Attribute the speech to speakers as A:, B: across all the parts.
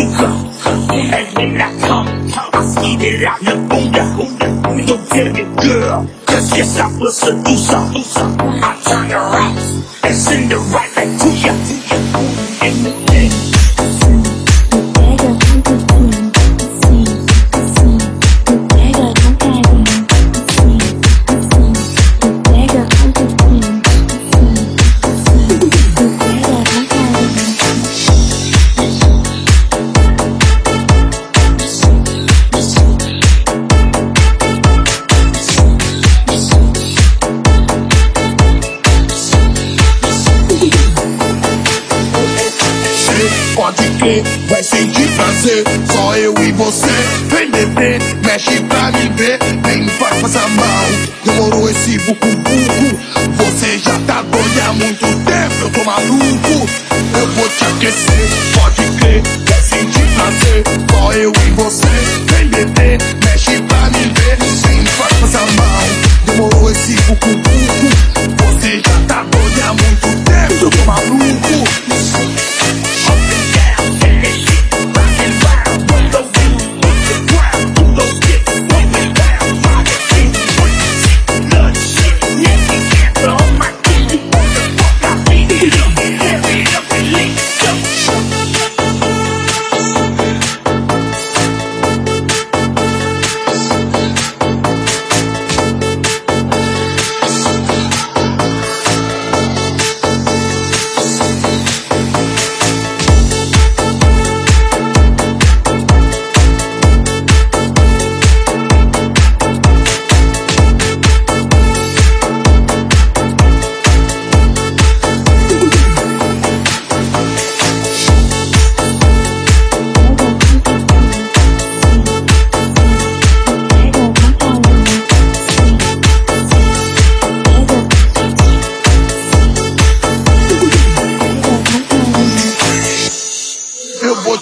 A: And when I come, I see that I look booyah. Don't tell me, girl, cause yes, I was seducer. I turn the rocks and send it right back to. In
B: vai sentir prazer. Só eu e você. Vem beber, mexe pra me ver. Vem, vai passar mal. Demorou esse bucu-bucu. Você já tá doido há muito tempo. Eu tô maluco. Eu vou te aquecer, pode crer, vai sentir prazer. Só eu e você. Vem beber, mexe pra me ver. Vem, vai passar mal.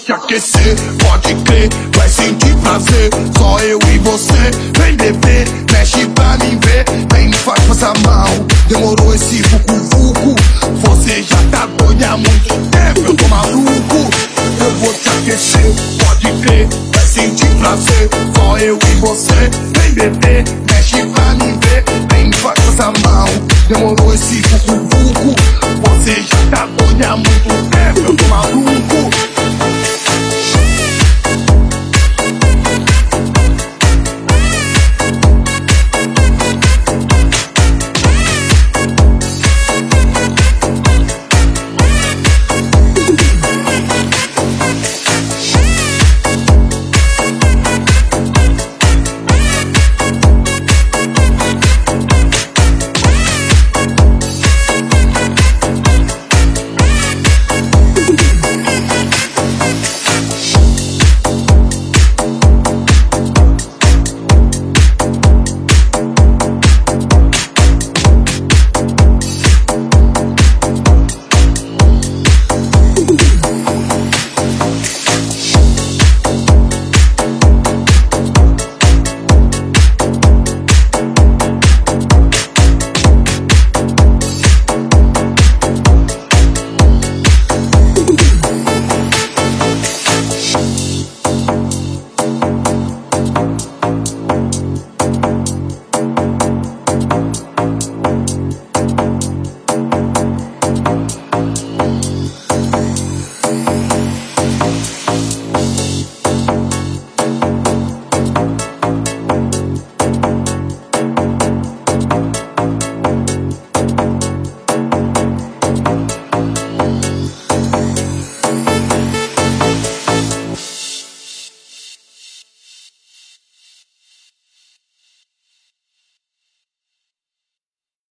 B: Te aquecer, pode crer, vai sentir prazer. Só eu e você, vem beber, mexe pra me ver, vem me faz passar mal. Demorou esse vucu-vucu, você já tá doido há muito tempo, eu tô maluco. Eu vou te aquecer, pode crer, vai sentir prazer. Só eu e você, vem beber, mexe pra me ver, vem me faz passar mal. Demorou esse vucu